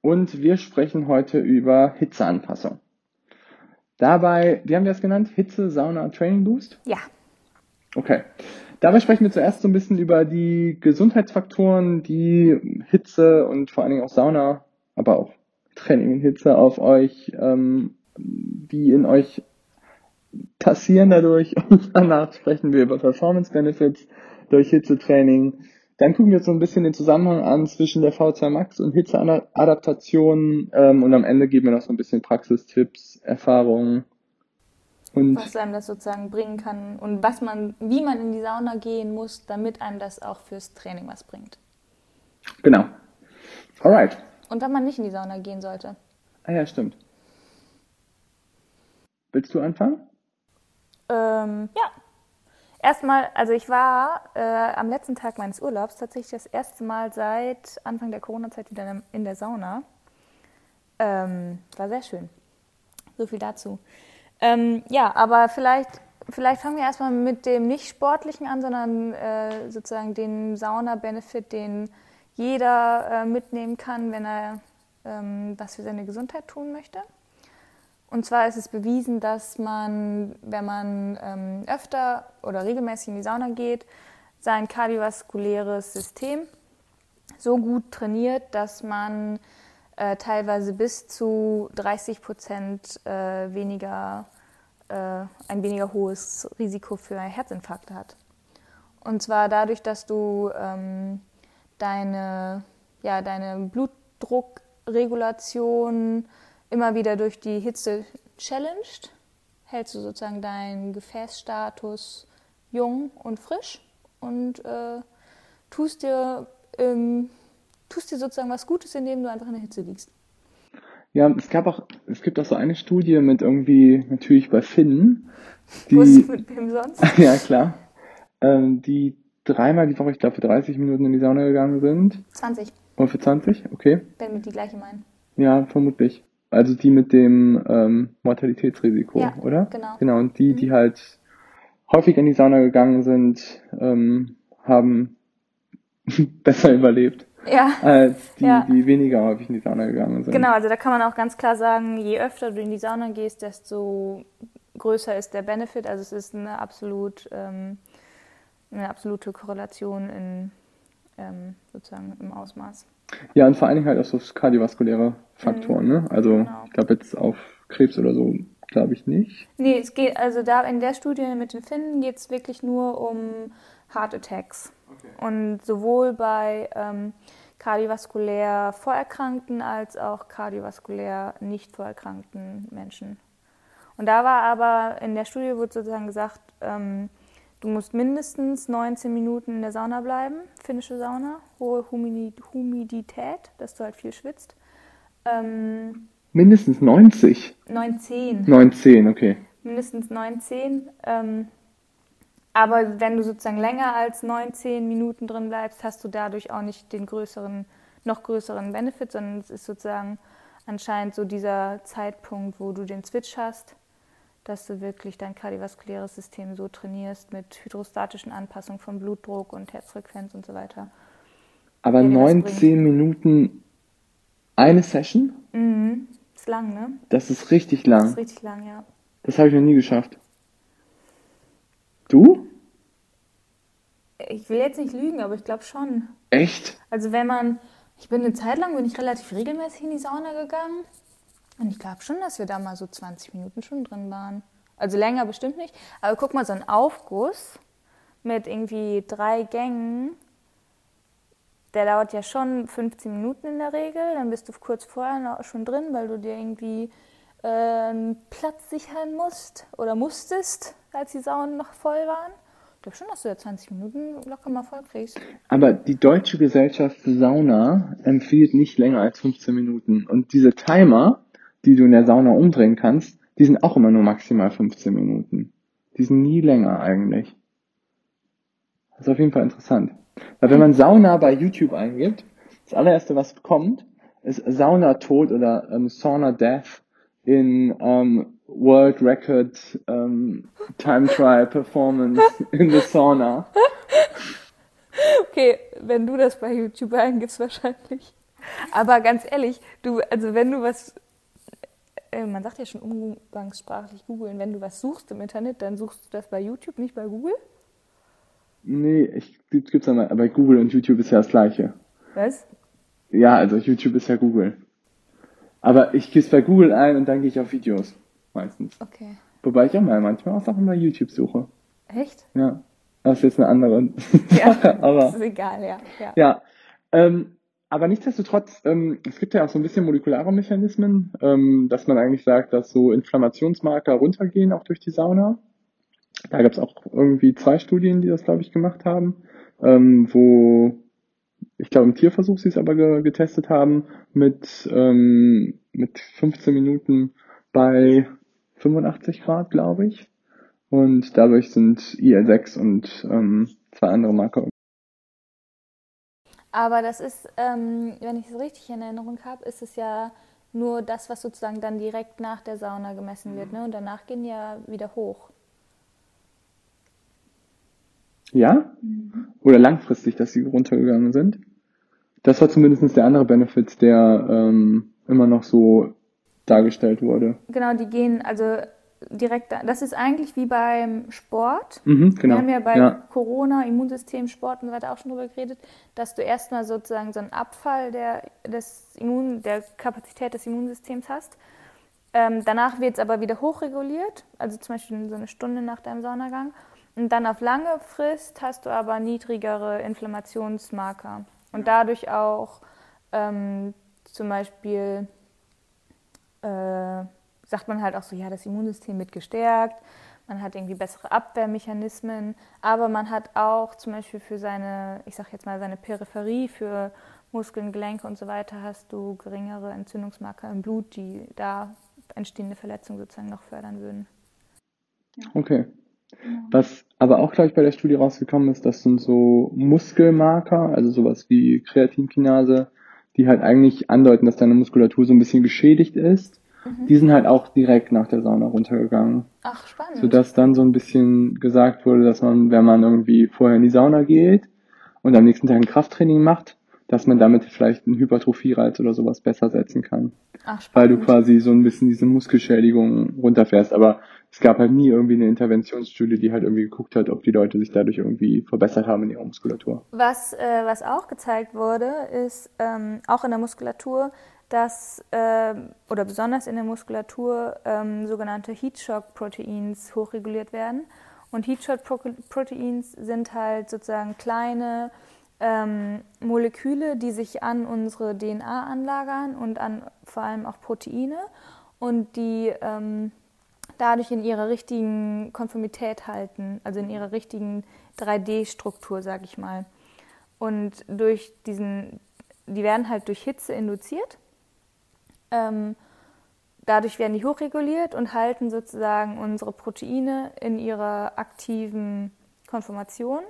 und wir sprechen heute über Hitzeanpassung. Dabei, wie haben wir es genannt? Hitze, Sauna, Training Boost? Ja. Okay. Dabei sprechen wir zuerst so ein bisschen über die Gesundheitsfaktoren, die Hitze und vor allen Dingen auch Sauna, aber auch Training in Hitze auf euch, ähm, die in euch passieren dadurch. Und danach sprechen wir über Performance Benefits durch Hitzetraining dann gucken wir uns so ein bisschen den Zusammenhang an zwischen der V2 Max und Hitzeadaptation ähm, und am Ende geben wir noch so ein bisschen Praxistipps, Erfahrungen. Und was einem das sozusagen bringen kann und was man, wie man in die Sauna gehen muss, damit einem das auch fürs Training was bringt. Genau. Alright. Und wann man nicht in die Sauna gehen sollte. Ah ja, stimmt. Willst du anfangen? Ähm, ja, Erstmal, also ich war äh, am letzten Tag meines Urlaubs tatsächlich das erste Mal seit Anfang der Corona-Zeit wieder in der Sauna. Ähm, war sehr schön. So viel dazu. Ähm, ja, aber vielleicht, vielleicht fangen wir erstmal mit dem nicht sportlichen an, sondern äh, sozusagen den Sauna-Benefit, den jeder äh, mitnehmen kann, wenn er ähm, was für seine Gesundheit tun möchte. Und zwar ist es bewiesen, dass man, wenn man ähm, öfter oder regelmäßig in die Sauna geht, sein kardiovaskuläres System so gut trainiert, dass man äh, teilweise bis zu 30 Prozent äh, weniger, äh, ein weniger hohes Risiko für Herzinfarkte hat. Und zwar dadurch, dass du ähm, deine, ja, deine Blutdruckregulation immer wieder durch die Hitze challenged, hältst du sozusagen deinen Gefäßstatus jung und frisch und äh, tust, dir, ähm, tust dir sozusagen was Gutes, indem du einfach in der Hitze liegst. Ja, es gab auch, es gibt auch so eine Studie mit irgendwie, natürlich bei Finnen. Die, Was mit wem sonst? ja, klar. Ähm, die dreimal die Woche, ich glaube, für 30 Minuten in die Sauna gegangen sind. 20. Oder für 20? Okay. Wenn wir die gleiche meinen. Ja, vermutlich. Also die mit dem ähm, Mortalitätsrisiko, ja, oder? Genau. Genau, und die, mhm. die halt häufig in die Sauna gegangen sind, ähm, haben besser überlebt. Ja. Als die, ja. die weniger häufig in die Sauna gegangen sind. Genau, also da kann man auch ganz klar sagen, je öfter du in die Sauna gehst, desto größer ist der Benefit. Also es ist eine absolut ähm, eine absolute Korrelation in ähm, sozusagen im Ausmaß. Ja, und vor allen Dingen halt auch so kardiovaskuläre Faktoren, mhm. ne? Also genau. ich glaube jetzt auf Krebs oder so glaube ich nicht. Nee, es geht, also da in der Studie mit den Finnen geht es wirklich nur um Heart Attacks. Okay. Und sowohl bei ähm, kardiovaskulär vorerkrankten als auch kardiovaskulär nicht vorerkrankten Menschen. Und da war aber in der Studie wurde sozusagen gesagt, ähm, Du musst mindestens 19 Minuten in der Sauna bleiben, finnische Sauna, hohe Humidität, dass du halt viel schwitzt. Ähm, mindestens 90? 19. 19, okay. Mindestens 19. Ähm, aber wenn du sozusagen länger als 19 Minuten drin bleibst, hast du dadurch auch nicht den größeren, noch größeren Benefit, sondern es ist sozusagen anscheinend so dieser Zeitpunkt, wo du den Switch hast dass du wirklich dein kardiovaskuläres System so trainierst mit hydrostatischen Anpassungen von Blutdruck und Herzfrequenz und so weiter. Aber 19 Minuten eine Session? Mhm. Ist lang, ne? Das ist richtig lang. Das ist richtig lang, ja. Das habe ich noch nie geschafft. Du? Ich will jetzt nicht lügen, aber ich glaube schon. Echt? Also wenn man, ich bin eine Zeit lang, bin ich relativ regelmäßig in die Sauna gegangen. Und ich glaube schon, dass wir da mal so 20 Minuten schon drin waren. Also länger bestimmt nicht. Aber guck mal, so ein Aufguss mit irgendwie drei Gängen, der dauert ja schon 15 Minuten in der Regel. Dann bist du kurz vorher schon drin, weil du dir irgendwie äh, einen Platz sichern musst oder musstest, als die Saunen noch voll waren. Ich glaube schon, dass du ja 20 Minuten locker mal voll kriegst. Aber die Deutsche Gesellschaft Sauna empfiehlt nicht länger als 15 Minuten. Und diese Timer, die du in der Sauna umdrehen kannst, die sind auch immer nur maximal 15 Minuten. Die sind nie länger eigentlich. Das ist auf jeden Fall interessant. Weil wenn man Sauna bei YouTube eingibt, das allererste, was kommt, ist Sauna Tod oder ähm, Sauna Death in ähm, World Record ähm, Time Trial Performance in the Sauna. Okay, wenn du das bei YouTube eingibst, wahrscheinlich. Aber ganz ehrlich, du, also wenn du was, äh, man sagt ja schon umgangssprachlich googeln, wenn du was suchst im Internet, dann suchst du das bei YouTube, nicht bei Google? Nee, ich gibt's aber Google und YouTube ist ja das gleiche. Was? Ja, also YouTube ist ja Google. Aber ich gebe bei Google ein und dann gehe ich auf Videos. Meistens. Okay. Wobei ich auch mal manchmal auch Sachen bei YouTube suche. Echt? Ja. Das ist jetzt eine andere Ja, Sache, aber. Das ist egal, ja. ja. Ja. Ähm, aber nichtsdestotrotz, ähm, es gibt ja auch so ein bisschen molekulare Mechanismen, ähm, dass man eigentlich sagt, dass so Inflammationsmarker runtergehen, auch durch die Sauna. Da gab es auch irgendwie zwei Studien, die das, glaube ich, gemacht haben, ähm, wo ich glaube im Tierversuch sie es aber ge getestet haben, mit, ähm, mit 15 Minuten bei 85 Grad, glaube ich. Und dadurch sind IL6 und ähm, zwei andere Marker. Aber das ist, ähm, wenn ich es richtig in Erinnerung habe, ist es ja nur das, was sozusagen dann direkt nach der Sauna gemessen wird. Ne? Und danach gehen die ja wieder hoch. Ja? Oder langfristig, dass sie runtergegangen sind. Das war zumindest der andere Benefit, der ähm, immer noch so dargestellt wurde. Genau, die gehen also direkt, da- das ist eigentlich wie beim Sport. Mhm, genau. Wir haben ja bei ja. Corona, Immunsystem, Sport und so weiter auch schon drüber geredet, dass du erstmal sozusagen so einen Abfall der, des Immun, der Kapazität des Immunsystems hast. Ähm, danach wird es aber wieder hochreguliert, also zum Beispiel so eine Stunde nach deinem Saunagang. Und dann auf lange Frist hast du aber niedrigere Inflammationsmarker. Und dadurch auch ähm, zum Beispiel äh, sagt man halt auch so, ja, das Immunsystem wird gestärkt, man hat irgendwie bessere Abwehrmechanismen, aber man hat auch zum Beispiel für seine, ich sag jetzt mal, seine Peripherie, für Muskeln, Gelenke und so weiter, hast du geringere Entzündungsmarker im Blut, die da entstehende Verletzungen sozusagen noch fördern würden. Okay. Was aber auch, glaube ich, bei der Studie rausgekommen ist, das sind so Muskelmarker, also sowas wie Kreatinkinase, die halt eigentlich andeuten, dass deine Muskulatur so ein bisschen geschädigt ist. Die sind halt auch direkt nach der Sauna runtergegangen. Ach, spannend. Sodass dann so ein bisschen gesagt wurde, dass man, wenn man irgendwie vorher in die Sauna geht und am nächsten Tag ein Krafttraining macht, dass man damit vielleicht einen Hypertrophie-Reiz oder sowas besser setzen kann. Ach, Weil du quasi so ein bisschen diese Muskelschädigung runterfährst. Aber es gab halt nie irgendwie eine Interventionsstudie, die halt irgendwie geguckt hat, ob die Leute sich dadurch irgendwie verbessert haben in ihrer Muskulatur. Was, äh, was auch gezeigt wurde, ist ähm, auch in der Muskulatur, dass, ähm, oder besonders in der Muskulatur, ähm, sogenannte Heatshock-Proteins hochreguliert werden. Und Heatshock-Proteins sind halt sozusagen kleine ähm, Moleküle, die sich an unsere DNA anlagern und an vor allem auch Proteine und die ähm, dadurch in ihrer richtigen Konformität halten, also in ihrer richtigen 3D-Struktur, sag ich mal. Und durch diesen, die werden halt durch Hitze induziert. Ähm, dadurch werden die hochreguliert und halten sozusagen unsere Proteine in ihrer aktiven Konformation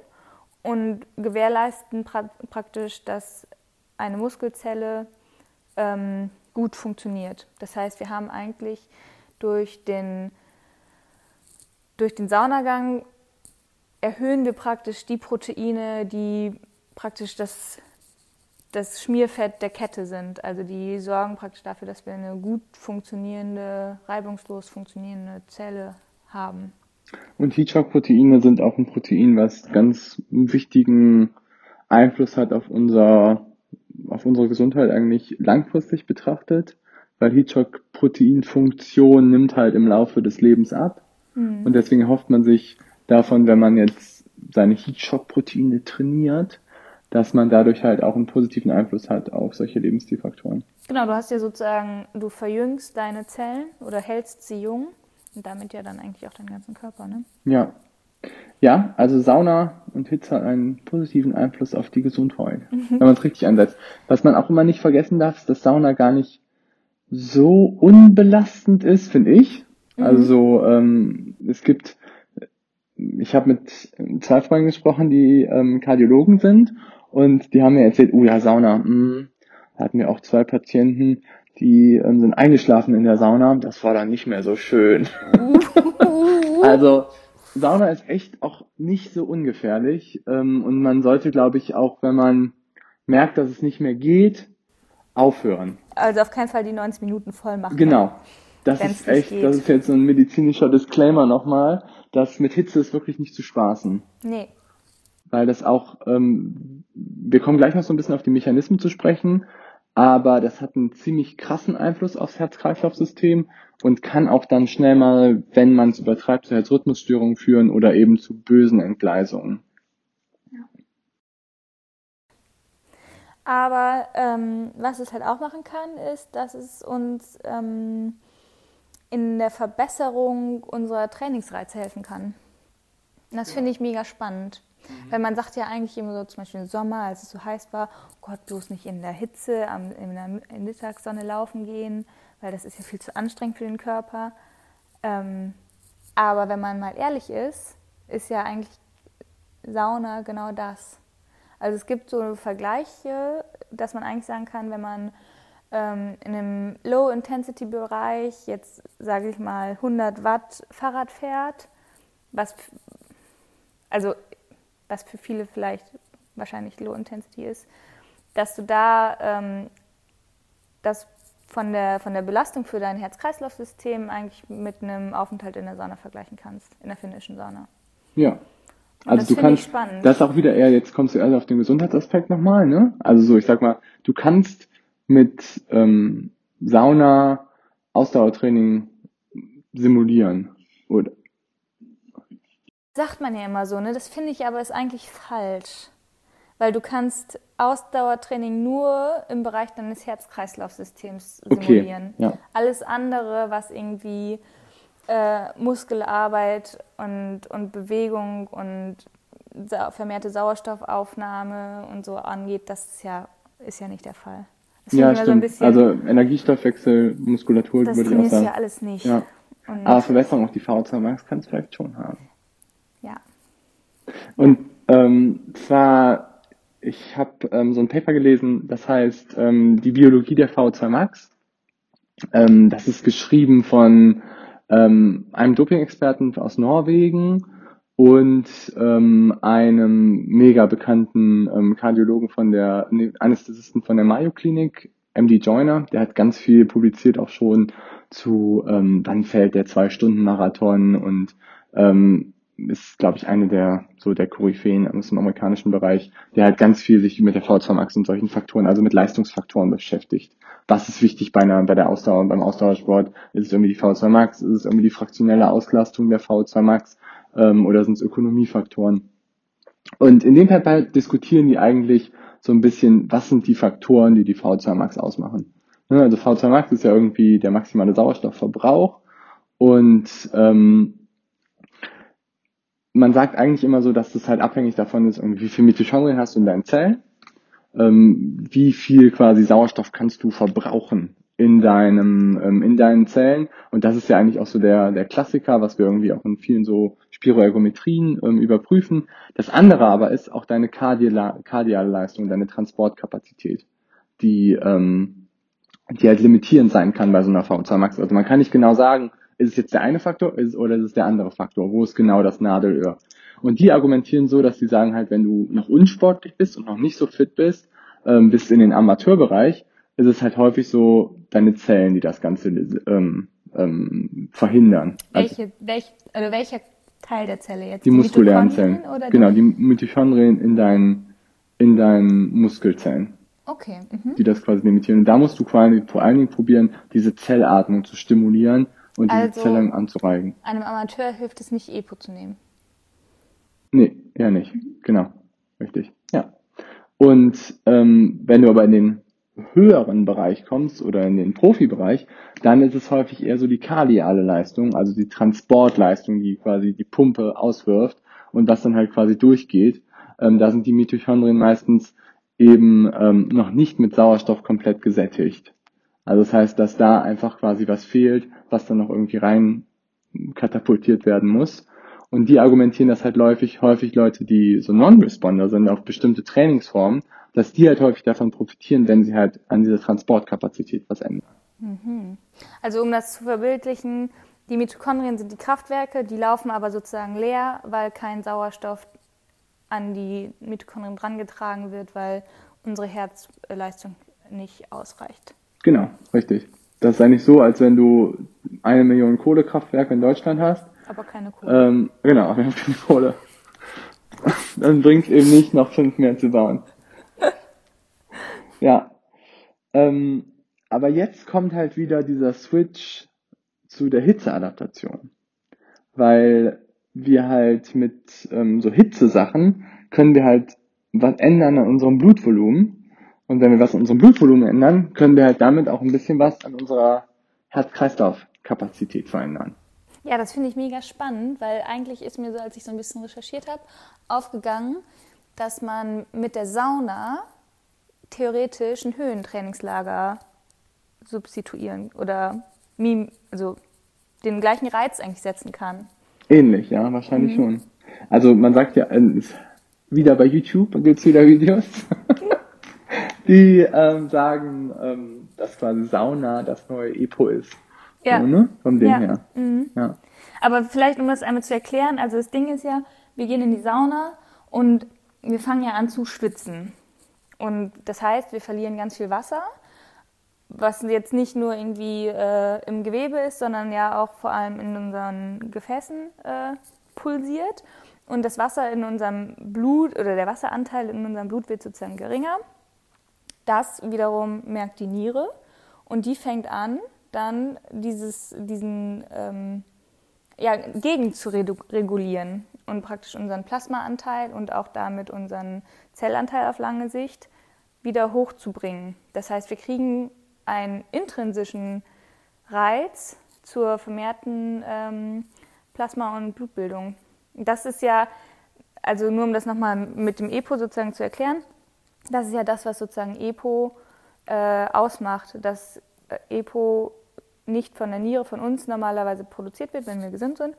und gewährleisten pra praktisch, dass eine Muskelzelle ähm, gut funktioniert. Das heißt, wir haben eigentlich durch den, durch den Saunagang erhöhen wir praktisch die Proteine, die praktisch das, das Schmierfett der Kette sind. Also die sorgen praktisch dafür, dass wir eine gut funktionierende, reibungslos funktionierende Zelle haben. Und Heatshock-Proteine sind auch ein Protein, was ganz wichtigen Einfluss hat auf unser, auf unsere Gesundheit eigentlich langfristig betrachtet, weil Heatshock-Proteinfunktion nimmt halt im Laufe des Lebens ab. Und deswegen erhofft man sich davon, wenn man jetzt seine Heatshock-Proteine trainiert, dass man dadurch halt auch einen positiven Einfluss hat auf solche Lebensstilfaktoren. Genau, du hast ja sozusagen, du verjüngst deine Zellen oder hältst sie jung und damit ja dann eigentlich auch deinen ganzen Körper, ne? Ja. Ja, also Sauna und Hitze hat einen positiven Einfluss auf die Gesundheit, wenn man es richtig ansetzt. Was man auch immer nicht vergessen darf, ist, dass Sauna gar nicht so unbelastend ist, finde ich. Mhm. Also ähm, es gibt, ich habe mit zwei Freunden gesprochen, die ähm, Kardiologen sind und die haben mir erzählt, oh ja, Sauna, mh, hm, da hatten wir auch zwei Patienten, die ähm, sind eingeschlafen in der Sauna. Das war dann nicht mehr so schön. also Sauna ist echt auch nicht so ungefährlich ähm, und man sollte, glaube ich, auch wenn man merkt, dass es nicht mehr geht, aufhören. Also auf keinen Fall die 90 Minuten voll machen. Genau. Das ist echt, geht. das ist jetzt so ein medizinischer Disclaimer nochmal, dass mit Hitze ist wirklich nicht zu spaßen. Nee. Weil das auch, ähm, wir kommen gleich noch so ein bisschen auf die Mechanismen zu sprechen, aber das hat einen ziemlich krassen Einfluss aufs Herz-Kreislauf-System und kann auch dann schnell mal, wenn man es übertreibt, zu Herzrhythmusstörungen führen oder eben zu bösen Entgleisungen. Aber ähm, was es halt auch machen kann, ist, dass es uns ähm, in der Verbesserung unserer Trainingsreize helfen kann. Und das ja. finde ich mega spannend. Mhm. Weil man sagt ja eigentlich immer so, zum Beispiel im Sommer, als es so heiß war, oh Gott, bloß nicht in der Hitze, am, in der Mittagssonne laufen gehen, weil das ist ja viel zu anstrengend für den Körper. Ähm, aber wenn man mal ehrlich ist, ist ja eigentlich Sauna genau das. Also es gibt so Vergleiche, dass man eigentlich sagen kann, wenn man ähm, in einem Low-Intensity-Bereich jetzt, sage ich mal, 100 Watt Fahrrad fährt, was, also was für viele vielleicht wahrscheinlich Low Intensity ist, dass du da ähm, das von der, von der Belastung für dein Herz-Kreislauf-System eigentlich mit einem Aufenthalt in der Sauna vergleichen kannst, in der finnischen Sauna. Ja. Also du kannst, das ist auch wieder eher, jetzt kommst du eher auf den Gesundheitsaspekt nochmal, ne? Also so, ich sag mal, du kannst mit ähm, Sauna Ausdauertraining simulieren. Oder, Sagt man ja immer so, ne? Das finde ich aber ist eigentlich falsch. Weil du kannst Ausdauertraining nur im Bereich deines Herz-Kreislauf-Systems simulieren. Okay, ja. Alles andere, was irgendwie äh, Muskelarbeit und, und Bewegung und vermehrte Sauerstoffaufnahme und so angeht, das ist ja, ist ja nicht der Fall. Das ja, stimmt. So bisschen, also Energiestoffwechsel, Muskulatur würde ich auch sagen. Das ja alles nicht. Ja. Aber Verbesserung auf die V2 Max kann es vielleicht schon haben. Und ähm, zwar, ich habe ähm, so ein Paper gelesen, das heißt ähm, die Biologie der V2 Max. Ähm, das ist geschrieben von ähm, einem Doping-Experten aus Norwegen und ähm, einem mega bekannten ähm, Kardiologen von der nee, Anästhesisten von der Mayo Klinik, MD Joyner, der hat ganz viel publiziert auch schon zu ähm, wann fällt der zwei Stunden Marathon und ähm, ist, glaube ich, eine der so der Koryphäen aus dem amerikanischen Bereich, der halt ganz viel sich mit der V2 Max und solchen Faktoren, also mit Leistungsfaktoren beschäftigt. Was ist wichtig bei einer bei der Ausdauer beim Ausdauersport? Ist es irgendwie die V2 Max? Ist es irgendwie die fraktionelle Auslastung der V2 Max? Ähm, oder sind es Ökonomiefaktoren? Und in dem Fall diskutieren die eigentlich so ein bisschen, was sind die Faktoren, die die V2 Max ausmachen. Ne, also V2 Max ist ja irgendwie der maximale Sauerstoffverbrauch und ähm, man sagt eigentlich immer so, dass das halt abhängig davon ist, wie viel Mitochondrien hast du in deinen Zellen, ähm, wie viel quasi Sauerstoff kannst du verbrauchen in deinem ähm, in deinen Zellen und das ist ja eigentlich auch so der der Klassiker, was wir irgendwie auch in vielen so Spiroergometrien ähm, überprüfen. Das andere aber ist auch deine kardiale, Leistung, deine Transportkapazität, die ähm, die halt limitierend sein kann bei so einer V2 Max. Also man kann nicht genau sagen, ist es jetzt der eine Faktor ist, oder ist es der andere Faktor? Wo ist genau das Nadelöhr? Und die argumentieren so, dass sie sagen halt, wenn du noch unsportlich bist und noch nicht so fit bist, ähm, bis in den Amateurbereich, ist es halt häufig so deine Zellen, die das Ganze ähm, ähm, verhindern. Also welche, welch, also welcher Teil der Zelle jetzt? Die, die muskulären Zellen. Oder genau, die Mitochondrien in deinen, in deinen Muskelzellen. Okay. Mhm. Die das quasi limitieren. Und da musst du quasi vor allen Dingen probieren, diese Zellatmung zu stimulieren und die also, Zellen anzureigen. Einem Amateur hilft es nicht, EPO zu nehmen. Nee, eher nicht. Genau. Richtig. Ja. Und ähm, wenn du aber in den höheren Bereich kommst oder in den Profibereich, dann ist es häufig eher so die kardiale Leistung, also die Transportleistung, die quasi die Pumpe auswirft und was dann halt quasi durchgeht. Ähm, da sind die Mitochondrien meistens eben ähm, noch nicht mit Sauerstoff komplett gesättigt. Also das heißt, dass da einfach quasi was fehlt, was dann noch irgendwie rein katapultiert werden muss. Und die argumentieren, dass halt häufig, häufig Leute, die so Non-Responder sind auf bestimmte Trainingsformen, dass die halt häufig davon profitieren, wenn sie halt an dieser Transportkapazität was ändern. Mhm. Also um das zu verbildlichen, die Mitochondrien sind die Kraftwerke, die laufen aber sozusagen leer, weil kein Sauerstoff an die Mitochondrien drangetragen wird, weil unsere Herzleistung nicht ausreicht. Genau, richtig. Das ist eigentlich so, als wenn du eine Million Kohlekraftwerke in Deutschland hast. Aber keine Kohle. Ähm, genau, wir haben keine Kohle. Dann bringt es eben nicht, noch fünf mehr zu bauen. ja. Ähm, aber jetzt kommt halt wieder dieser Switch zu der Hitzeadaptation. Weil wir halt mit ähm, so Hitzesachen können wir halt was ändern an unserem Blutvolumen. Und wenn wir was an unserem Blutvolumen ändern, können wir halt damit auch ein bisschen was an unserer Herz-Kreislauf-Kapazität verändern. Ja, das finde ich mega spannend, weil eigentlich ist mir so, als ich so ein bisschen recherchiert habe, aufgegangen, dass man mit der Sauna theoretisch ein Höhentrainingslager substituieren oder also den gleichen Reiz eigentlich setzen kann. Ähnlich, ja, wahrscheinlich mhm. schon. Also man sagt ja, äh, wieder bei YouTube gibt es wieder Videos, die ähm, sagen, ähm, dass quasi Sauna das neue Epo ist. Ja. So, ne? Von dem ja. her. Mhm. Ja. Aber vielleicht, um das einmal zu erklären, also das Ding ist ja, wir gehen in die Sauna und wir fangen ja an zu schwitzen. Und das heißt, wir verlieren ganz viel Wasser was jetzt nicht nur irgendwie äh, im Gewebe ist, sondern ja auch vor allem in unseren Gefäßen äh, pulsiert. Und das Wasser in unserem Blut oder der Wasseranteil in unserem Blut wird sozusagen geringer. Das wiederum merkt die Niere und die fängt an, dann dieses, diesen ähm, ja, gegen zu regulieren und praktisch unseren Plasmaanteil und auch damit unseren Zellanteil auf lange Sicht wieder hochzubringen. Das heißt, wir kriegen einen intrinsischen Reiz zur vermehrten ähm, Plasma- und Blutbildung. Das ist ja, also nur um das nochmal mit dem EPO sozusagen zu erklären, das ist ja das, was sozusagen EPO äh, ausmacht, dass äh, EPO nicht von der Niere von uns normalerweise produziert wird, wenn wir gesund sind,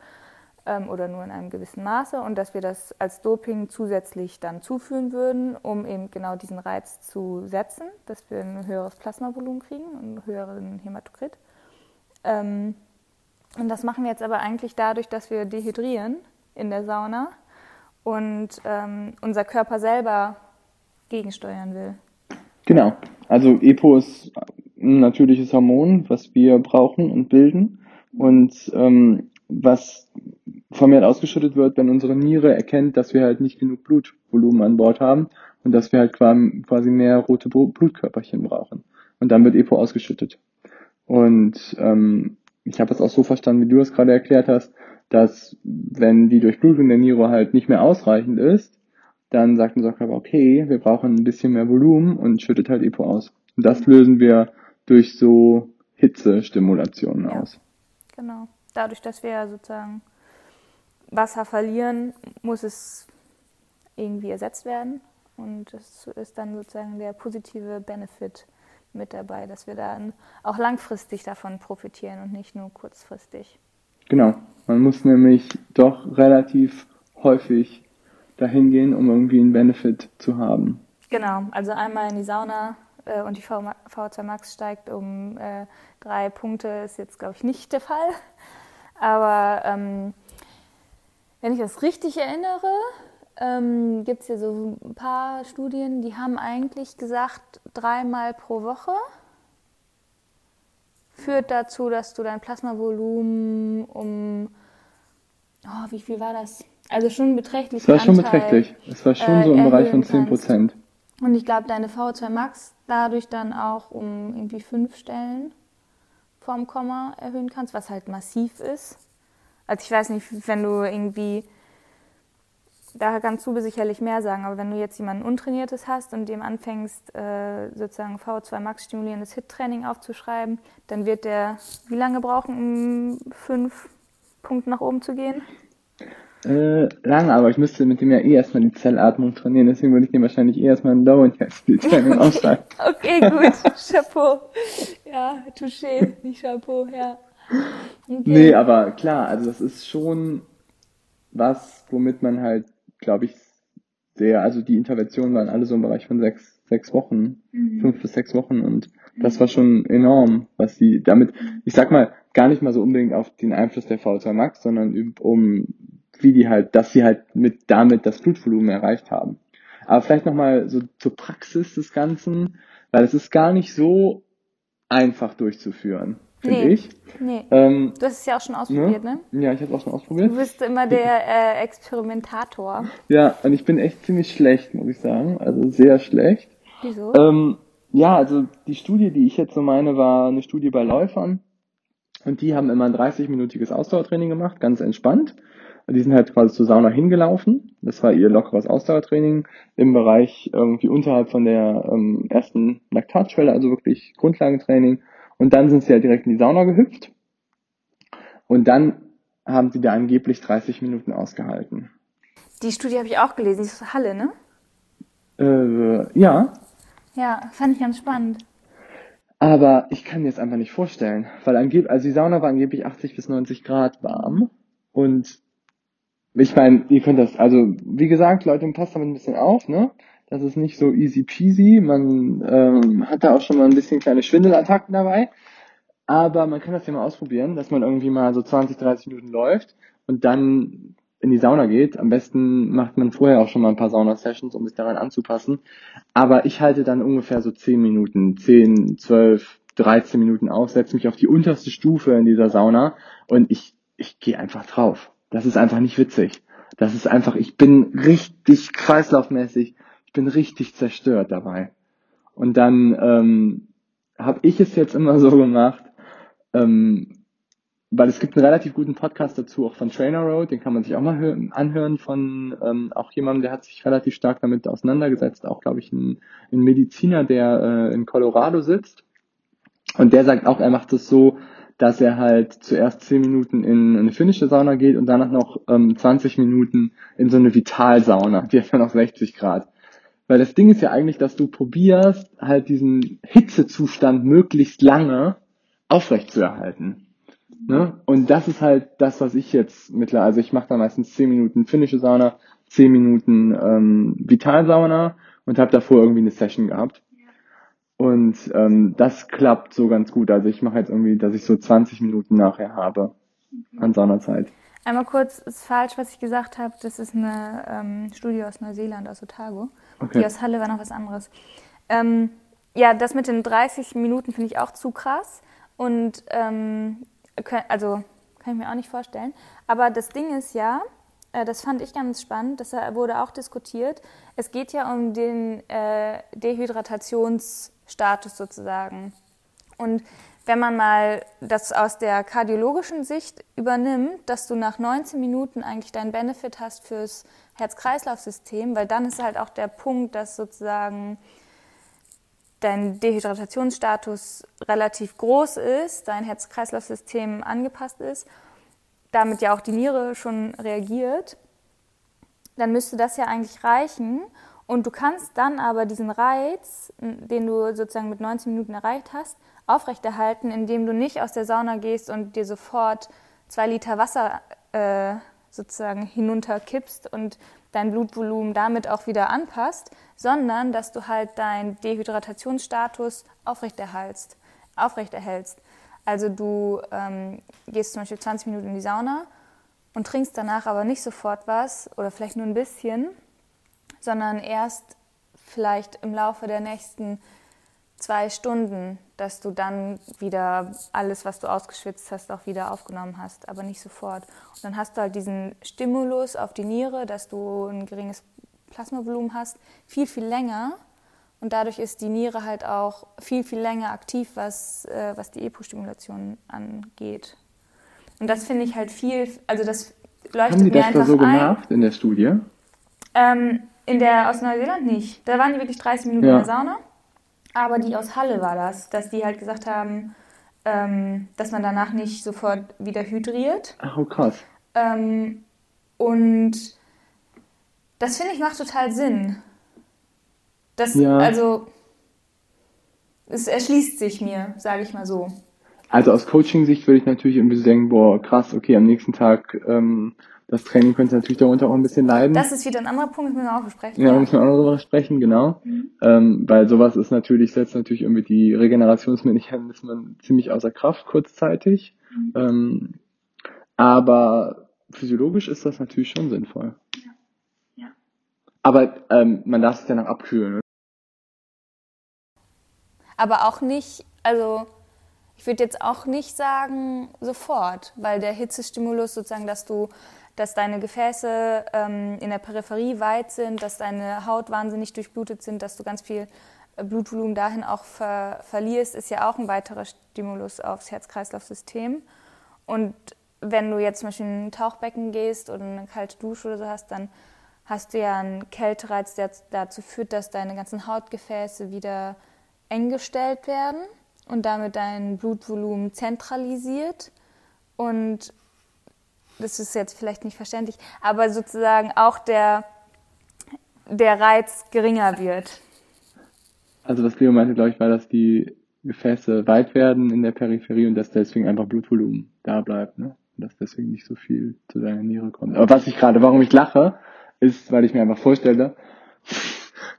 ähm, oder nur in einem gewissen Maße und dass wir das als Doping zusätzlich dann zuführen würden, um eben genau diesen Reiz zu setzen, dass wir ein höheres Plasmavolumen kriegen und einen höheren Hämatokrit. Ähm, und das machen wir jetzt aber eigentlich dadurch, dass wir dehydrieren in der Sauna und ähm, unser Körper selber gegensteuern will. Genau. Also EPO ist ein natürliches Hormon, was wir brauchen und bilden. Und ähm, was vermehrt ausgeschüttet wird, wenn unsere Niere erkennt, dass wir halt nicht genug Blutvolumen an Bord haben und dass wir halt quasi mehr rote Blutkörperchen brauchen. Und dann wird EPO ausgeschüttet. Und ähm, ich habe es auch so verstanden, wie du es gerade erklärt hast, dass wenn die Durchblutung der Niere halt nicht mehr ausreichend ist, dann sagt unser Körper, okay, wir brauchen ein bisschen mehr Volumen und schüttet halt EPO aus. Und das lösen wir durch so Hitzestimulationen ja, aus. Genau. Dadurch, dass wir sozusagen Wasser verlieren, muss es irgendwie ersetzt werden. Und das ist dann sozusagen der positive Benefit mit dabei, dass wir dann auch langfristig davon profitieren und nicht nur kurzfristig. Genau. Man muss nämlich doch relativ häufig dahin gehen, um irgendwie einen Benefit zu haben. Genau. Also einmal in die Sauna äh, und die V2 Max steigt um äh, drei Punkte, ist jetzt, glaube ich, nicht der Fall. Aber ähm, wenn ich das richtig erinnere, ähm, gibt es hier so ein paar Studien, die haben eigentlich gesagt, dreimal pro Woche führt dazu, dass du dein Plasmavolumen um, oh, wie viel war das? Also schon beträchtlich. Es war schon Anteil, beträchtlich. Es war schon äh, so im Bereich von 10 Prozent. Und ich glaube, deine VO2 Max dadurch dann auch um irgendwie fünf Stellen vorm Komma erhöhen kannst, was halt massiv ist. Also ich weiß nicht, wenn du irgendwie, da kannst du sicherlich mehr sagen, aber wenn du jetzt jemanden Untrainiertes hast und dem anfängst, äh, sozusagen V2 Max stimulierendes HIT-Training aufzuschreiben, dann wird der wie lange brauchen, um fünf Punkte nach oben zu gehen? Äh, lange, aber ich müsste mit dem ja eh erstmal die Zellatmung trainieren, deswegen würde ich dem wahrscheinlich eh erstmal einen Dauernd-Training ausschreiben. okay, gut. Chapeau. Ja, touché, nicht Chapeau, ja. Okay. Nee, aber klar, also das ist schon was, womit man halt, glaube ich, sehr, also die Interventionen waren alle so im Bereich von sechs, sechs Wochen, mhm. fünf bis sechs Wochen und das war schon enorm, was die damit, ich sag mal, gar nicht mal so unbedingt auf den Einfluss der V2 Max, sondern um wie die halt, dass sie halt mit damit das Blutvolumen erreicht haben. Aber vielleicht nochmal so zur Praxis des Ganzen, weil es ist gar nicht so einfach durchzuführen, finde nee, ich. Nee. Ähm, du hast es ja auch schon ausprobiert, ne? ne? Ja, ich habe es auch schon ausprobiert. Du bist immer der äh, Experimentator. Ja, und ich bin echt ziemlich schlecht, muss ich sagen. Also sehr schlecht. Wieso? Ähm, ja, also die Studie, die ich jetzt so meine, war eine Studie bei Läufern. Und die haben immer ein 30-minütiges Ausdauertraining gemacht, ganz entspannt. Die sind halt quasi zur Sauna hingelaufen. Das war ihr lockeres Ausdauertraining im Bereich irgendwie unterhalb von der ähm, ersten Laktatschwelle, also wirklich Grundlagentraining. Und dann sind sie halt direkt in die Sauna gehüpft. Und dann haben sie da angeblich 30 Minuten ausgehalten. Die Studie habe ich auch gelesen, die ist aus Halle, ne? Äh, ja. Ja, fand ich ganz spannend. Aber ich kann mir das einfach nicht vorstellen, weil angeblich, also die Sauna war angeblich 80 bis 90 Grad warm und ich meine, ihr könnt das, also wie gesagt, Leute, passt damit ein bisschen auf, ne? Das ist nicht so easy peasy. Man ähm, hat da auch schon mal ein bisschen kleine Schwindelattacken dabei. Aber man kann das ja mal ausprobieren, dass man irgendwie mal so 20, 30 Minuten läuft und dann in die Sauna geht. Am besten macht man vorher auch schon mal ein paar Sauna-Sessions, um sich daran anzupassen. Aber ich halte dann ungefähr so 10 Minuten, 10, 12, 13 Minuten aus, setze mich auf die unterste Stufe in dieser Sauna und ich, ich gehe einfach drauf. Das ist einfach nicht witzig. Das ist einfach, ich bin richtig kreislaufmäßig, ich bin richtig zerstört dabei. Und dann ähm, habe ich es jetzt immer so gemacht, ähm, weil es gibt einen relativ guten Podcast dazu, auch von Trainer Road, den kann man sich auch mal hören, anhören von ähm, auch jemandem, der hat sich relativ stark damit auseinandergesetzt, auch glaube ich ein, ein Mediziner, der äh, in Colorado sitzt. Und der sagt auch, er macht es so, dass er halt zuerst 10 Minuten in eine finnische Sauna geht und danach noch ähm, 20 Minuten in so eine Vitalsauna, die hat dann noch 60 Grad. Weil das Ding ist ja eigentlich, dass du probierst, halt diesen Hitzezustand möglichst lange aufrecht zu erhalten. Ne? Und das ist halt das, was ich jetzt mittlerweile, also ich mache da meistens 10 Minuten finnische Sauna, 10 Minuten ähm, Vitalsauna und habe davor irgendwie eine Session gehabt. Und ähm, das klappt so ganz gut. Also ich mache jetzt irgendwie, dass ich so 20 Minuten nachher habe an Saunazeit. Einmal kurz, ist falsch, was ich gesagt habe. Das ist eine ähm, Studie aus Neuseeland, aus Otago. Okay. Die aus Halle war noch was anderes. Ähm, ja, das mit den 30 Minuten finde ich auch zu krass. Und ähm, also kann ich mir auch nicht vorstellen. Aber das Ding ist ja, äh, das fand ich ganz spannend, das wurde auch diskutiert. Es geht ja um den äh, Dehydratationsstatus sozusagen. Und wenn man mal das aus der kardiologischen Sicht übernimmt, dass du nach 19 Minuten eigentlich deinen Benefit hast fürs Herz-Kreislauf-System, weil dann ist halt auch der Punkt, dass sozusagen dein Dehydratationsstatus relativ groß ist, dein Herz-Kreislauf-System angepasst ist, damit ja auch die Niere schon reagiert, dann müsste das ja eigentlich reichen. Und du kannst dann aber diesen Reiz, den du sozusagen mit 19 Minuten erreicht hast, aufrechterhalten, indem du nicht aus der Sauna gehst und dir sofort zwei Liter Wasser äh, sozusagen hinunterkippst und dein Blutvolumen damit auch wieder anpasst, sondern dass du halt deinen Dehydratationsstatus aufrechterhältst. aufrechterhältst. Also du ähm, gehst zum Beispiel 20 Minuten in die Sauna und trinkst danach aber nicht sofort was oder vielleicht nur ein bisschen, sondern erst vielleicht im Laufe der nächsten zwei Stunden, dass du dann wieder alles, was du ausgeschwitzt hast, auch wieder aufgenommen hast, aber nicht sofort. Und dann hast du halt diesen Stimulus auf die Niere, dass du ein geringes Plasmavolumen hast, viel, viel länger. Und dadurch ist die Niere halt auch viel, viel länger aktiv, was, äh, was die EPO-Stimulation angeht. Und das finde ich halt viel, also das leuchtet Haben die mir das einfach so ein. gemacht in der Studie? Ähm, in der aus Neuseeland nicht. Da waren die wirklich 30 Minuten ja. in der Sauna. Aber die aus Halle war das, dass die halt gesagt haben, ähm, dass man danach nicht sofort wieder hydriert. Ach, oh krass. Ähm, Und das finde ich macht total Sinn. Das, Ja. also, es erschließt sich mir, sage ich mal so. Also aus Coaching-Sicht würde ich natürlich irgendwie denken, boah, krass, okay, am nächsten Tag ähm, das Training könnte natürlich darunter auch ein bisschen leiden. Das ist wieder ein anderer Punkt, müssen wir auch besprechen. ja, da müssen wir auch noch drüber sprechen, genau. Ähm, weil sowas ist natürlich, setzt natürlich irgendwie die Regenerationsmechanismen ziemlich außer Kraft kurzzeitig. Ähm, aber physiologisch ist das natürlich schon sinnvoll. Ja. Aber ähm, man darf sich danach abkühlen. Aber auch nicht, also ich würde jetzt auch nicht sagen sofort, weil der Hitzestimulus sozusagen, dass du, dass deine Gefäße ähm, in der Peripherie weit sind, dass deine Haut wahnsinnig durchblutet sind, dass du ganz viel äh, Blutvolumen dahin auch ver verlierst, ist ja auch ein weiterer Stimulus aufs Herz-Kreislauf-System. Und wenn du jetzt zum Beispiel in ein Tauchbecken gehst oder eine kalte Dusche oder so hast, dann hast du ja einen Kältereiz, der dazu führt, dass deine ganzen Hautgefäße wieder eng gestellt werden und damit dein Blutvolumen zentralisiert. Und das ist jetzt vielleicht nicht verständlich, aber sozusagen auch der, der Reiz geringer wird. Also was Leo meinte, glaube ich, war, dass die Gefäße weit werden in der Peripherie und dass deswegen einfach Blutvolumen da bleibt, ne? Und dass deswegen nicht so viel zu deiner Niere kommt. Aber was ich gerade, warum ich lache, ist, weil ich mir einfach vorstelle,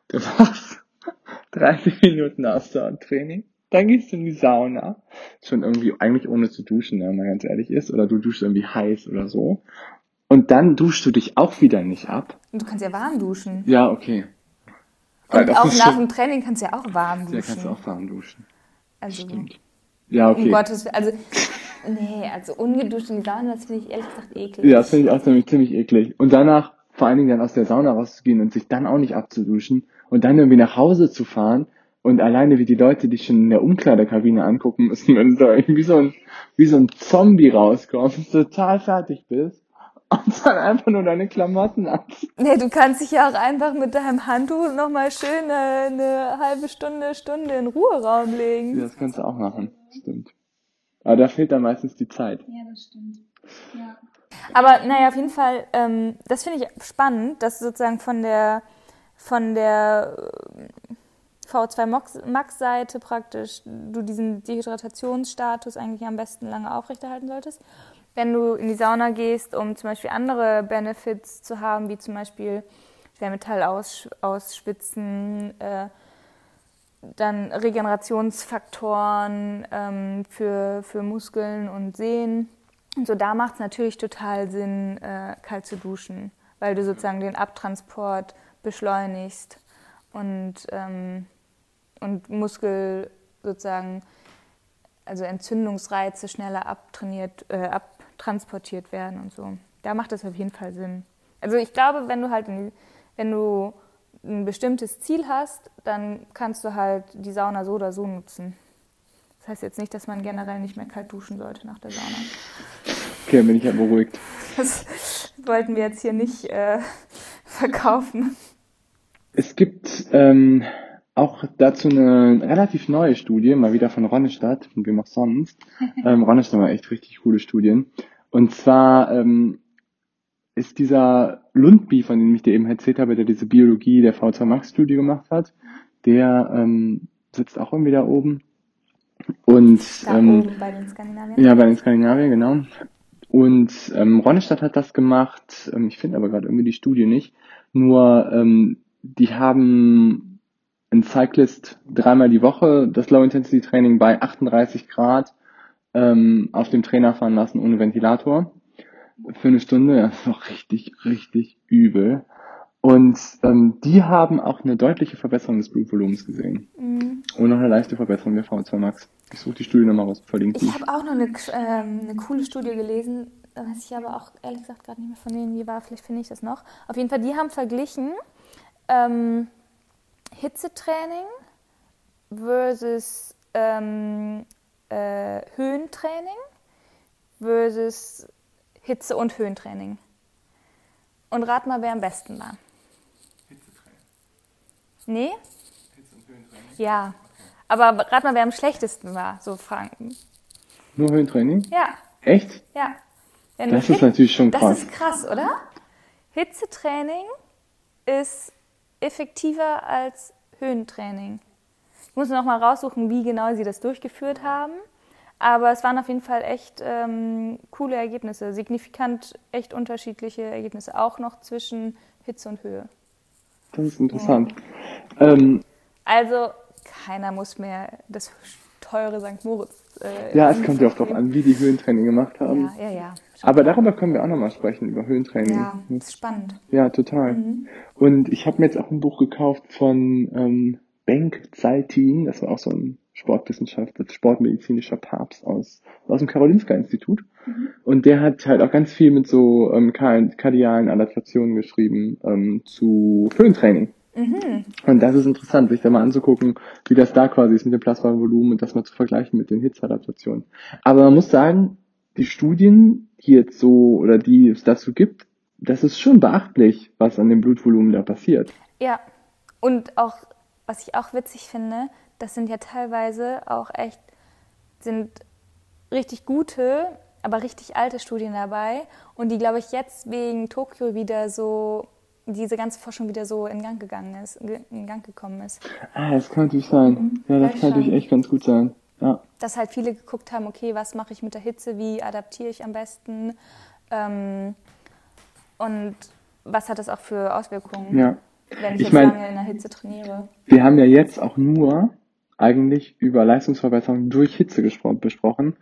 du machst 30 Minuten Ausdauertraining, dann gehst du in die Sauna, schon irgendwie eigentlich ohne zu duschen, wenn man ganz ehrlich ist, oder du duschst irgendwie heiß oder so. Und dann duschst du dich auch wieder nicht ab. Und du kannst ja warm duschen. Ja, okay. Und auch nach schon- dem Training kannst du ja auch warm Ja, kannst du duschen. auch warm duschen. Also, Stimmt. Ja, um okay. Gottes Willen. Also, nee, also ungeduscht in die Sauna, das finde ich ehrlich gesagt eklig. Ja, das finde ich auch ziemlich, ziemlich eklig. Und danach vor allen Dingen dann aus der Sauna rauszugehen und sich dann auch nicht abzuduschen und dann irgendwie nach Hause zu fahren und alleine wie die Leute dich schon in der Umkleidekabine angucken müssen, wenn du da irgendwie wie so ein, wie so ein Zombie rauskommst, total fertig bist und dann einfach nur deine Klamotten anziehst. Nee, du kannst dich ja auch einfach mit deinem Handtuch nochmal schön eine, eine halbe Stunde, Stunde in Ruheraum legen. Ja, das kannst du auch machen. Stimmt. Aber da fehlt dann meistens die Zeit. Ja, das stimmt. Ja. Aber naja, auf jeden Fall, ähm, das finde ich spannend, dass sozusagen von der von der äh, V2 Max- Max-Seite praktisch du diesen Dehydratationsstatus eigentlich am besten lange aufrechterhalten solltest. Wenn du in die Sauna gehst, um zum Beispiel andere Benefits zu haben, wie zum Beispiel Schwermetall aus, ausschwitzen, äh, dann Regenerationsfaktoren ähm, für, für Muskeln und Sehnen. Und so da macht es natürlich total Sinn, äh, kalt zu duschen, weil du sozusagen den Abtransport beschleunigst und, ähm, und Muskel sozusagen, also Entzündungsreize schneller abtrainiert, äh, abtransportiert werden und so. Da macht das auf jeden Fall Sinn. Also ich glaube, wenn du halt, in wenn du ein bestimmtes Ziel hast, dann kannst du halt die Sauna so oder so nutzen. Das heißt jetzt nicht, dass man generell nicht mehr kalt duschen sollte nach der Sauna. Okay, dann bin ich ja beruhigt. Das wollten wir jetzt hier nicht äh, verkaufen. Es gibt ähm, auch dazu eine relativ neue Studie, mal wieder von Ronnestadt, von wem auch sonst. Ähm, Ronnestadt war echt richtig coole Studien. Und zwar ähm, ist dieser Lundby, von dem ich dir eben erzählt habe, der diese Biologie der V2 Max Studie gemacht hat, der ähm, sitzt auch irgendwie da oben. Und Da ähm, oben bei den Skandinaviern. ja, bei den Skandinaviern, genau. Und ähm, Ronnestadt hat das gemacht. Ähm, ich finde aber gerade irgendwie die Studie nicht. Nur ähm, die haben ein Cyclist dreimal die Woche das Low-Intensity-Training bei 38 Grad ähm, auf dem Trainer fahren lassen ohne Ventilator. Für eine Stunde, das ist noch richtig, richtig übel. Und ähm, die haben auch eine deutliche Verbesserung des Blutvolumens gesehen. Mhm. Und noch eine leichte Verbesserung der V2 Max. Ich suche die Studie nochmal raus, verlinke die. Ich habe auch noch eine, ähm, eine coole Studie gelesen, weiß ich aber auch ehrlich gesagt gerade nicht mehr von denen, die war, vielleicht finde ich das noch. Auf jeden Fall, die haben verglichen ähm, Hitzetraining versus ähm, äh, Höhentraining versus Hitze- und Höhentraining. Und rat mal, wer am besten war. Nee? Ja. Aber rat mal, wer am schlechtesten war, so Franken. Nur Höhentraining? Ja, Echt? ja. Wenn Das ist Hit- natürlich schon Das krass. ist krass, oder? Hitzetraining ist effektiver als Höhentraining. Ich muss noch mal raussuchen, wie genau sie das durchgeführt haben. Aber es waren auf jeden Fall echt ähm, coole Ergebnisse, signifikant echt unterschiedliche Ergebnisse, auch noch zwischen Hitze und Höhe. Das ist interessant. Ja. Ähm, also keiner muss mehr das teure St. Moritz. Äh, ja, es kommt ja auch darauf an, wie die Höhentraining gemacht haben. Ja, ja, ja. Aber darüber können wir auch nochmal sprechen, über Höhentraining. Ja, das ist spannend. Ja, total. Mhm. Und ich habe mir jetzt auch ein Buch gekauft von ähm, Benk Zaltin, das war auch so ein Sportwissenschaftler, sportmedizinischer Papst aus, aus dem Karolinska-Institut. Mhm. Und der hat halt auch ganz viel mit so ähm, kardialen Adaptationen geschrieben ähm, zu Höhentraining. Mhm. Und das ist interessant, sich da mal anzugucken, wie das da quasi ist mit dem Plasmavolumen und das mal zu vergleichen mit den Hitzeadaptationen. Aber man muss sagen, die Studien, die jetzt so oder die es dazu gibt, das ist schon beachtlich, was an dem Blutvolumen da passiert. Ja, und auch, was ich auch witzig finde, das sind ja teilweise auch echt, sind richtig gute, aber richtig alte Studien dabei und die, glaube ich, jetzt wegen Tokio wieder so diese ganze Forschung wieder so in Gang gegangen ist, in Gang gekommen ist. Ah, das kann natürlich sein. Mhm, ja, das kann natürlich echt ganz gut sein. Ja. Dass halt viele geguckt haben, okay, was mache ich mit der Hitze, wie adaptiere ich am besten ähm, und was hat das auch für Auswirkungen, ja. wenn ich, ich jetzt mein, lange in der Hitze trainiere. Wir haben ja jetzt auch nur eigentlich über Leistungsverbesserung durch Hitze besprochen.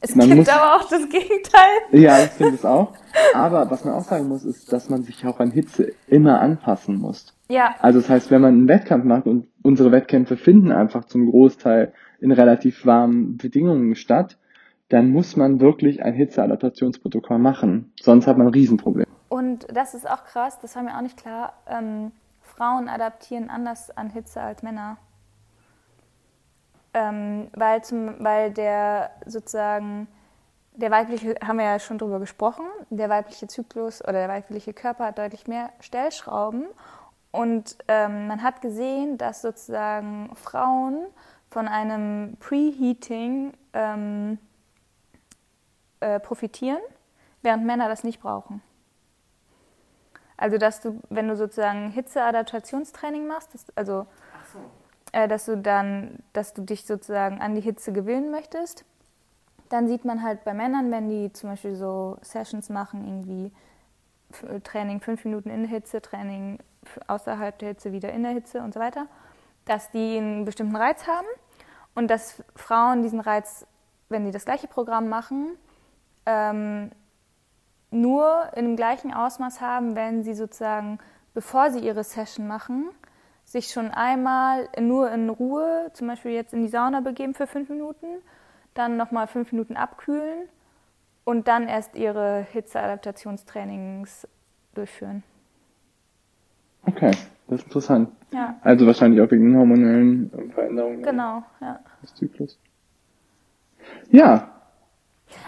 Es man gibt muss, aber auch das Gegenteil. Ja, ich finde es auch. Aber was man auch sagen muss, ist, dass man sich auch an Hitze immer anpassen muss. Ja. Also das heißt, wenn man einen Wettkampf macht und unsere Wettkämpfe finden einfach zum Großteil in relativ warmen Bedingungen statt, dann muss man wirklich ein Hitzeadaptationsprotokoll machen. Sonst hat man ein Riesenproblem. Und das ist auch krass, das war mir auch nicht klar. Ähm, Frauen adaptieren anders an Hitze als Männer ähm, weil, zum, weil der sozusagen, der weibliche, haben wir ja schon drüber gesprochen, der weibliche Zyklus oder der weibliche Körper hat deutlich mehr Stellschrauben und ähm, man hat gesehen, dass sozusagen Frauen von einem Preheating ähm, äh, profitieren, während Männer das nicht brauchen. Also dass du, wenn du sozusagen Hitzeadaptationstraining machst, das, also so äh, dass du dann, dass du dich sozusagen an die Hitze gewöhnen möchtest. Dann sieht man halt bei Männern, wenn die zum Beispiel so Sessions machen, irgendwie Training fünf Minuten in der Hitze, Training außerhalb der Hitze, wieder in der Hitze und so weiter, dass die einen bestimmten Reiz haben und dass Frauen diesen Reiz, wenn die das gleiche Programm machen, ähm, nur in dem gleichen Ausmaß haben, wenn sie sozusagen, bevor sie ihre Session machen, sich schon einmal nur in Ruhe, zum Beispiel jetzt in die Sauna begeben für fünf Minuten, dann nochmal fünf Minuten abkühlen und dann erst ihre Hitzeadaptationstrainings durchführen. Okay, das ist interessant. Ja. Also wahrscheinlich auch wegen hormonellen Veränderungen genau, ja. des Zyklus. Ja.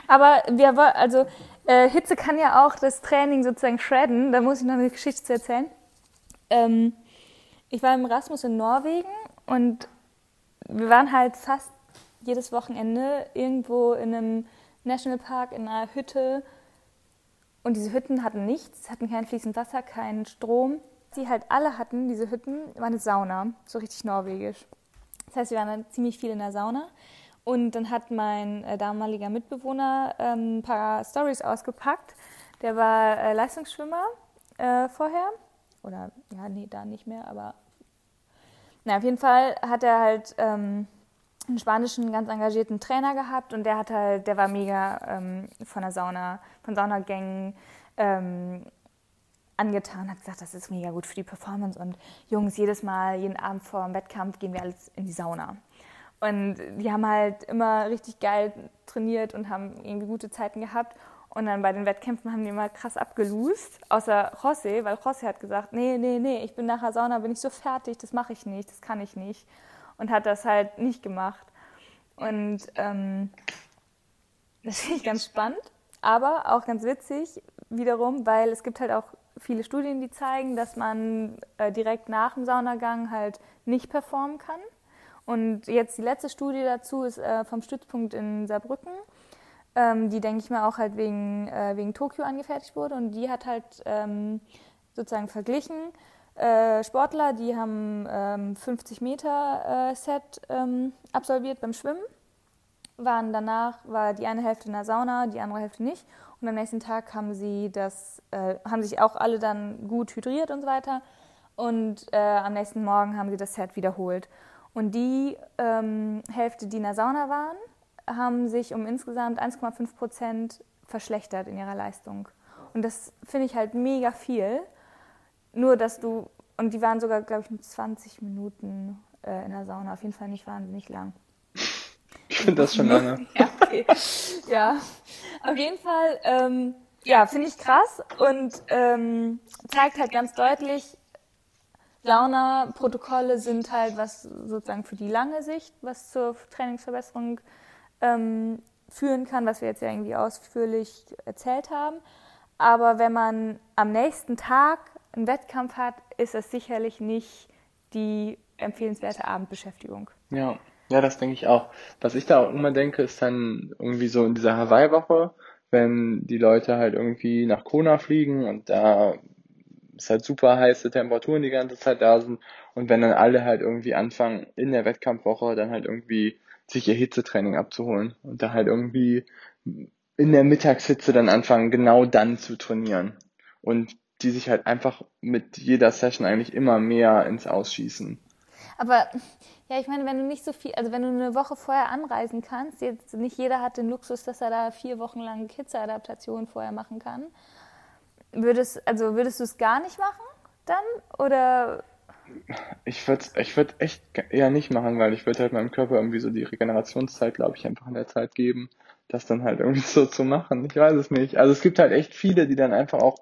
Aber wir also äh, Hitze kann ja auch das Training sozusagen shredden. Da muss ich noch eine Geschichte zu erzählen. Ähm, ich war im Erasmus in Norwegen und wir waren halt fast jedes Wochenende irgendwo in einem Nationalpark in einer Hütte. Und diese Hütten hatten nichts, hatten kein fließend Wasser, keinen Strom. Die halt alle hatten, diese Hütten, war eine Sauna, so richtig norwegisch. Das heißt, wir waren dann ziemlich viel in der Sauna. Und dann hat mein äh, damaliger Mitbewohner ähm, ein paar Stories ausgepackt. Der war äh, Leistungsschwimmer äh, vorher oder ja, nee, da nicht mehr, aber na, auf jeden Fall hat er halt ähm, einen spanischen, ganz engagierten Trainer gehabt und der hat halt, der war mega ähm, von der Sauna, von Saunagängen ähm, angetan, hat gesagt, das ist mega gut für die Performance und Jungs, jedes Mal, jeden Abend vor dem Wettkampf gehen wir alles in die Sauna. Und die haben halt immer richtig geil trainiert und haben irgendwie gute Zeiten gehabt. Und dann bei den Wettkämpfen haben die immer krass abgelust, außer José, weil José hat gesagt, nee, nee, nee, ich bin nach der Sauna, bin ich so fertig, das mache ich nicht, das kann ich nicht. Und hat das halt nicht gemacht. Und ähm, das finde ich ganz spannend, aber auch ganz witzig wiederum, weil es gibt halt auch viele Studien, die zeigen, dass man äh, direkt nach dem Saunagang halt nicht performen kann. Und jetzt die letzte Studie dazu ist äh, vom Stützpunkt in Saarbrücken ähm, die, denke ich mal, auch halt wegen, äh, wegen Tokio angefertigt wurde. Und die hat halt ähm, sozusagen verglichen. Äh, Sportler, die haben ähm, 50 Meter äh, Set ähm, absolviert beim Schwimmen, waren danach, war die eine Hälfte in der Sauna, die andere Hälfte nicht. Und am nächsten Tag haben sie das, äh, haben sich auch alle dann gut hydriert und so weiter. Und äh, am nächsten Morgen haben sie das Set wiederholt. Und die ähm, Hälfte, die in der Sauna waren, haben sich um insgesamt 1,5 Prozent verschlechtert in ihrer Leistung. Und das finde ich halt mega viel. Nur, dass du, und die waren sogar, glaube ich, nur 20 Minuten äh, in der Sauna, auf jeden Fall nicht wahnsinnig lang. Ich finde das schon lange. ja, okay. ja, auf jeden Fall, ähm, ja, finde ich krass und ähm, zeigt halt ganz deutlich, Sauna-Protokolle sind halt was sozusagen für die lange Sicht, was zur Trainingsverbesserung ähm, führen kann, was wir jetzt ja irgendwie ausführlich erzählt haben. Aber wenn man am nächsten Tag einen Wettkampf hat, ist es sicherlich nicht die empfehlenswerte Abendbeschäftigung. Ja, ja, das denke ich auch. Was ich da auch immer denke, ist dann irgendwie so in dieser Hawaii-Woche, wenn die Leute halt irgendwie nach Kona fliegen und da ist halt super heiße Temperaturen die ganze Zeit da sind und wenn dann alle halt irgendwie anfangen in der Wettkampfwoche dann halt irgendwie sich ihr Hitzetraining abzuholen und da halt irgendwie in der Mittagshitze dann anfangen, genau dann zu trainieren. Und die sich halt einfach mit jeder Session eigentlich immer mehr ins Ausschießen. Aber ja, ich meine, wenn du nicht so viel, also wenn du eine Woche vorher anreisen kannst, jetzt nicht jeder hat den Luxus, dass er da vier Wochen lang Hitzeadaptation vorher machen kann. Würdest, also würdest du es gar nicht machen dann? Oder ich würde ich würd echt eher nicht machen, weil ich würde halt meinem Körper irgendwie so die Regenerationszeit, glaube ich, einfach in der Zeit geben, das dann halt irgendwie so zu machen. Ich weiß es nicht. Also es gibt halt echt viele, die dann einfach auch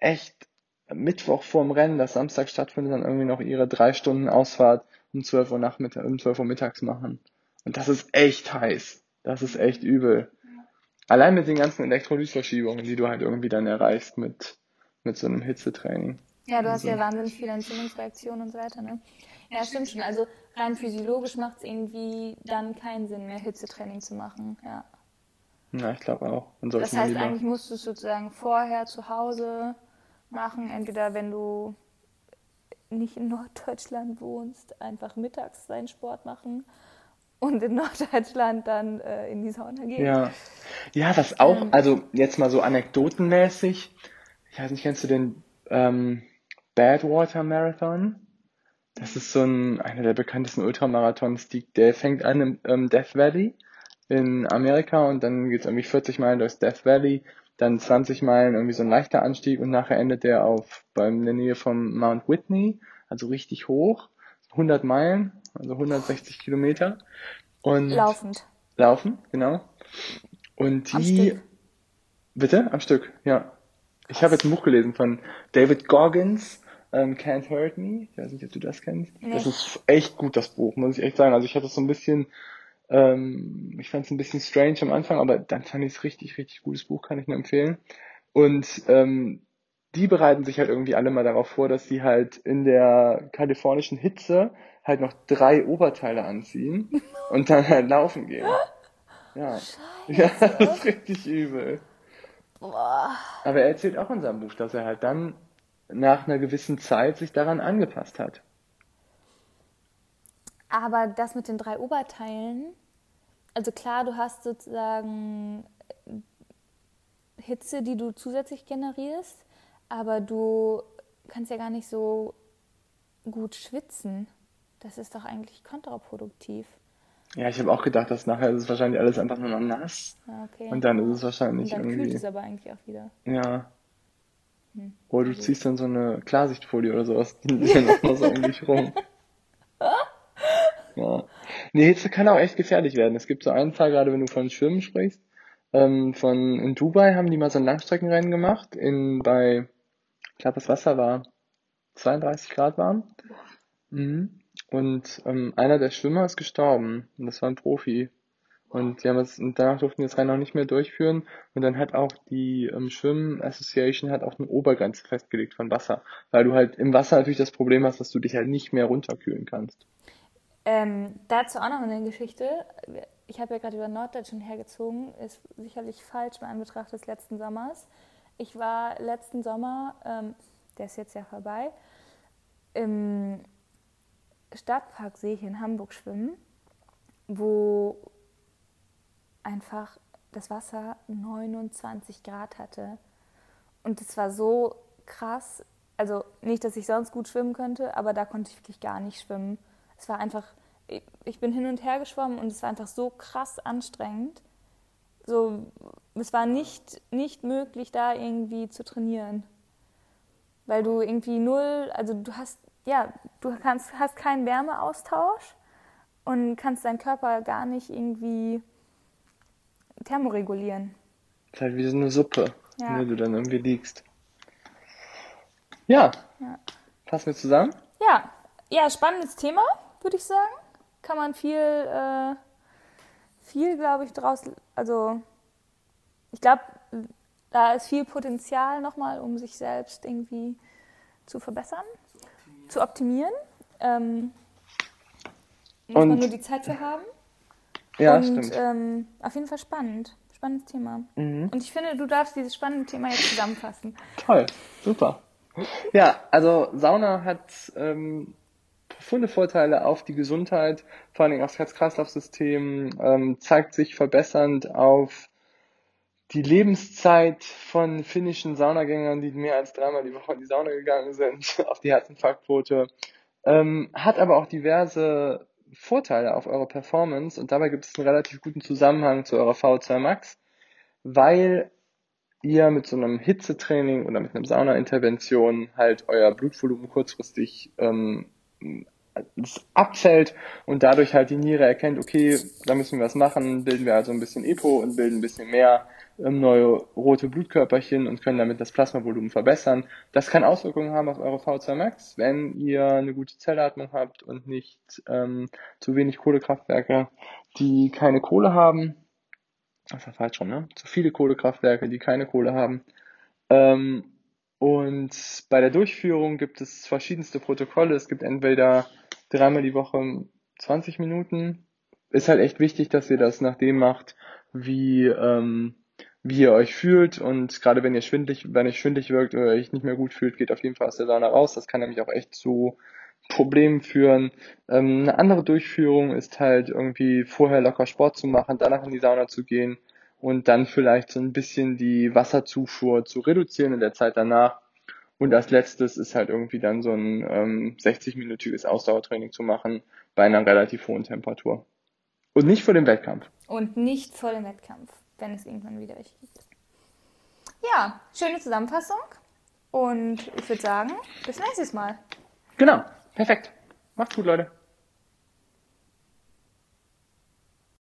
echt Mittwoch vorm Rennen, das Samstag stattfindet, dann irgendwie noch ihre drei Stunden Ausfahrt um 12 Uhr Nachmittag, um 12 Uhr mittags machen. Und das ist echt heiß. Das ist echt übel. Allein mit den ganzen Elektrolytverschiebungen, die du halt irgendwie dann erreichst mit, mit so einem Hitzetraining. Ja, du hast also. ja wahnsinnig viele Entzündungsreaktionen und so weiter, ne? Ja, stimmt schon. Also rein physiologisch macht es irgendwie dann keinen Sinn mehr, Hitzetraining zu machen, ja. Ja, ich glaube auch. Das heißt, eigentlich musst du es sozusagen vorher zu Hause machen, entweder wenn du nicht in Norddeutschland wohnst, einfach mittags deinen Sport machen und in Norddeutschland dann äh, in die Sauna gehen. Ja, ja, was auch, ähm, also jetzt mal so anekdotenmäßig, ich weiß nicht, kennst du den ähm, Badwater Marathon? Das ist so ein, einer der bekanntesten Ultramarathons, die, der fängt an im ähm, Death Valley in Amerika und dann geht's irgendwie 40 Meilen durchs Death Valley, dann 20 Meilen irgendwie so ein leichter Anstieg und nachher endet der auf beim in der Nähe vom Mount Whitney, also richtig hoch, 100 Meilen, also 160 Kilometer und laufend. Laufen, genau. Und die am bitte am Stück, ja. Ich habe jetzt ein Buch gelesen von David Goggins, ähm, Can't Hurt Me. Ich weiß nicht, ob du das kennst. Nee. Das ist echt gut, das Buch, muss ich echt sagen. Also ich hatte es so ein bisschen ähm, ich fand es ein bisschen strange am Anfang, aber dann fand ich es richtig, richtig gutes Buch, kann ich nur empfehlen. Und ähm, die bereiten sich halt irgendwie alle mal darauf vor, dass sie halt in der kalifornischen Hitze halt noch drei Oberteile anziehen und dann halt laufen gehen. Ja. Scheiße. Ja, das ist richtig übel. Boah. Aber er erzählt auch in seinem Buch, dass er halt dann nach einer gewissen Zeit sich daran angepasst hat. Aber das mit den drei Oberteilen, also klar, du hast sozusagen Hitze, die du zusätzlich generierst, aber du kannst ja gar nicht so gut schwitzen. Das ist doch eigentlich kontraproduktiv. Ja, ich habe auch gedacht, dass nachher ist es wahrscheinlich alles einfach nur noch nass. Ah, okay. Und dann ist es wahrscheinlich Und dann irgendwie. kühlt es aber eigentlich auch wieder. Ja. Hm. Oder du ziehst dann so eine Klarsichtfolie oder sowas, die dann auch mal so um dich rum. Ja. Nee, Hitze kann auch echt gefährlich werden. Es gibt so einen Fall, gerade wenn du von Schwimmen sprichst, ähm, von in Dubai haben die mal so ein Langstreckenrennen gemacht, in bei, ich glaube das Wasser war 32 Grad warm. Mhm. Und ähm, einer der Schwimmer ist gestorben. Und das war ein Profi. Und die haben es, und danach durften die das Rennen auch nicht mehr durchführen. Und dann hat auch die ähm, Schwimmen Association hat auch eine Obergrenze festgelegt von Wasser. Weil du halt im Wasser natürlich das Problem hast, dass du dich halt nicht mehr runterkühlen kannst. Ähm, dazu auch noch eine Geschichte. ich habe ja gerade über Norddeutschland hergezogen, ist sicherlich falsch bei Anbetracht des letzten Sommers. Ich war letzten Sommer, ähm, der ist jetzt ja vorbei, im Stadtpark sehe ich in Hamburg schwimmen, wo einfach das Wasser 29 Grad hatte. Und es war so krass. Also nicht, dass ich sonst gut schwimmen könnte, aber da konnte ich wirklich gar nicht schwimmen. Es war einfach, ich bin hin und her geschwommen und es war einfach so krass anstrengend. So, es war nicht, nicht möglich, da irgendwie zu trainieren. Weil du irgendwie null, also du hast, ja, du kannst, hast keinen Wärmeaustausch und kannst deinen Körper gar nicht irgendwie thermoregulieren. ist halt wie so eine Suppe, Ja. in der du dann irgendwie liegst. Ja, Ja. fassen wir zusammen. Ja, ja, spannendes Thema, würde ich sagen. Kann man viel, äh, viel, glaube ich, draus, also ich glaube, da ist viel Potenzial nochmal, um sich selbst irgendwie zu verbessern, zu optimieren. Ähm, muss Und- man nur die Zeit für haben. Ja, Und stimmt. ähm, auf jeden Fall spannend. Spannendes Thema. Mhm. Und ich finde, du darfst dieses spannende Thema jetzt zusammenfassen. Toll, super. Ja, also Sauna hat ähm, profunde Vorteile auf die Gesundheit, vor allen Dingen aufs Herz-Kreislauf-System, ähm, zeigt sich verbessernd auf die Lebenszeit von finnischen Saunagängern, die mehr als dreimal die Woche in die Sauna gegangen sind, auf die Herzinfarktquote, ähm, hat aber auch diverse Vorteile auf eure Performance und dabei gibt es einen relativ guten Zusammenhang zu eurer VO2 Max, weil ihr mit so einem Hitzetraining oder mit einer Sauna-Intervention halt euer Blutvolumen kurzfristig ähm, abfällt und dadurch halt die Niere erkennt, okay, da müssen wir was machen, bilden wir also ein bisschen EPO und bilden ein bisschen mehr ähm, neue rote Blutkörperchen und können damit das Plasmavolumen verbessern. Das kann Auswirkungen haben auf eure V2 Max, wenn ihr eine gute Zellatmung habt und nicht ähm, zu wenig Kohlekraftwerke, die keine Kohle haben. Das ja falsch rum, ne? Zu viele Kohlekraftwerke, die keine Kohle haben. Ähm, und bei der Durchführung gibt es verschiedenste Protokolle. Es gibt entweder dreimal die Woche 20 Minuten. Ist halt echt wichtig, dass ihr das nach dem macht, wie, ähm, wie ihr euch fühlt. Und gerade wenn ihr schwindlig, wenn euch schwindlig wirkt oder euch nicht mehr gut fühlt, geht auf jeden Fall aus der Sauna raus. Das kann nämlich auch echt zu Problemen führen. Ähm, eine andere Durchführung ist halt irgendwie vorher locker Sport zu machen, danach in die Sauna zu gehen und dann vielleicht so ein bisschen die Wasserzufuhr zu reduzieren in der Zeit danach. Und als letztes ist halt irgendwie dann so ein ähm, 60-minütiges Ausdauertraining zu machen bei einer relativ hohen Temperatur. Und nicht vor dem Wettkampf. Und nicht vor dem Wettkampf, wenn es irgendwann wieder welche gibt. Ja, schöne Zusammenfassung. Und ich würde sagen, bis nächstes Mal. Genau, perfekt. Macht's gut, Leute.